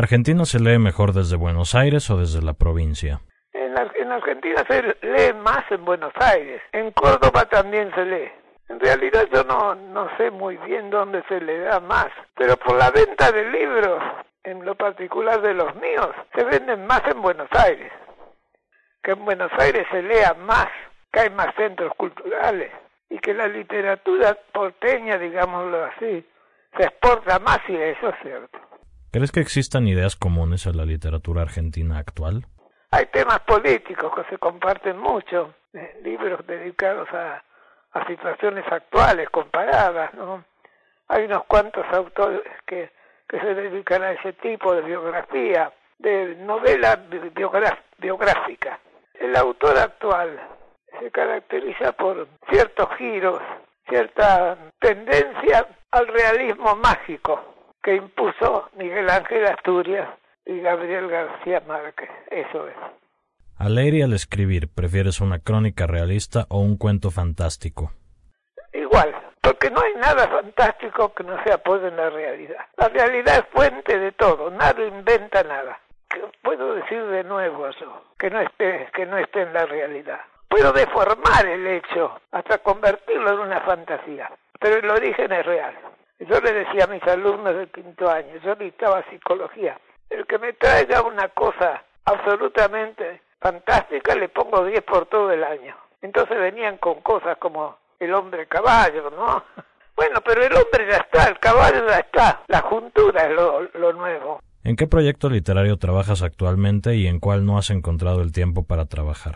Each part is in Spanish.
¿Argentina se lee mejor desde Buenos Aires o desde la provincia? En, en Argentina se lee más en Buenos Aires. En Córdoba también se lee. En realidad yo no, no sé muy bien dónde se le da más, pero por la venta de libros, en lo particular de los míos, se venden más en Buenos Aires. Que en Buenos Aires se lea más, que hay más centros culturales y que la literatura porteña, digámoslo así, se exporta más y eso es cierto. ¿Crees que existan ideas comunes en la literatura argentina actual? Hay temas políticos que se comparten mucho, eh, libros dedicados a, a situaciones actuales, comparadas, ¿no? Hay unos cuantos autores que, que se dedican a ese tipo de biografía, de novela biográfica. El autor actual se caracteriza por ciertos giros, cierta tendencia al realismo mágico que impuso Miguel Ángel Asturias y Gabriel García Márquez. Eso es. Al leer y al escribir, ¿prefieres una crónica realista o un cuento fantástico? Igual, porque no hay nada fantástico que no se apoye en la realidad. La realidad es fuente de todo, nadie inventa nada. Puedo decir de nuevo eso, que no esté, que no esté en la realidad. Puedo deformar el hecho hasta convertirlo en una fantasía, pero el origen es real. Yo le decía a mis alumnos del quinto año, yo dictaba psicología, el que me traiga una cosa absolutamente fantástica le pongo 10 por todo el año. Entonces venían con cosas como el hombre caballo, ¿no? Bueno, pero el hombre ya está, el caballo ya está, la juntura es lo, lo nuevo. ¿En qué proyecto literario trabajas actualmente y en cuál no has encontrado el tiempo para trabajar?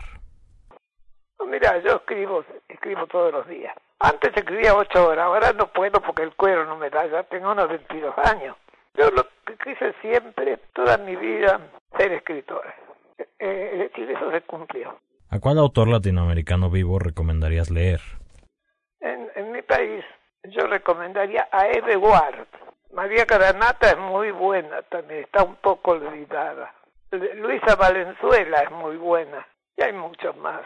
Mira, yo escribo, escribo todos los días. Antes escribía ocho horas, ahora no puedo porque el cuero no me da, ya tengo unos 22 años. Yo lo que quise siempre, toda mi vida, ser escritor. Eh, decir, eso se cumplió. ¿A cuál autor latinoamericano vivo recomendarías leer? En, en mi país, yo recomendaría a Eve Ward. María Caranata es muy buena también, está un poco olvidada. Luisa Valenzuela es muy buena, y hay muchos más.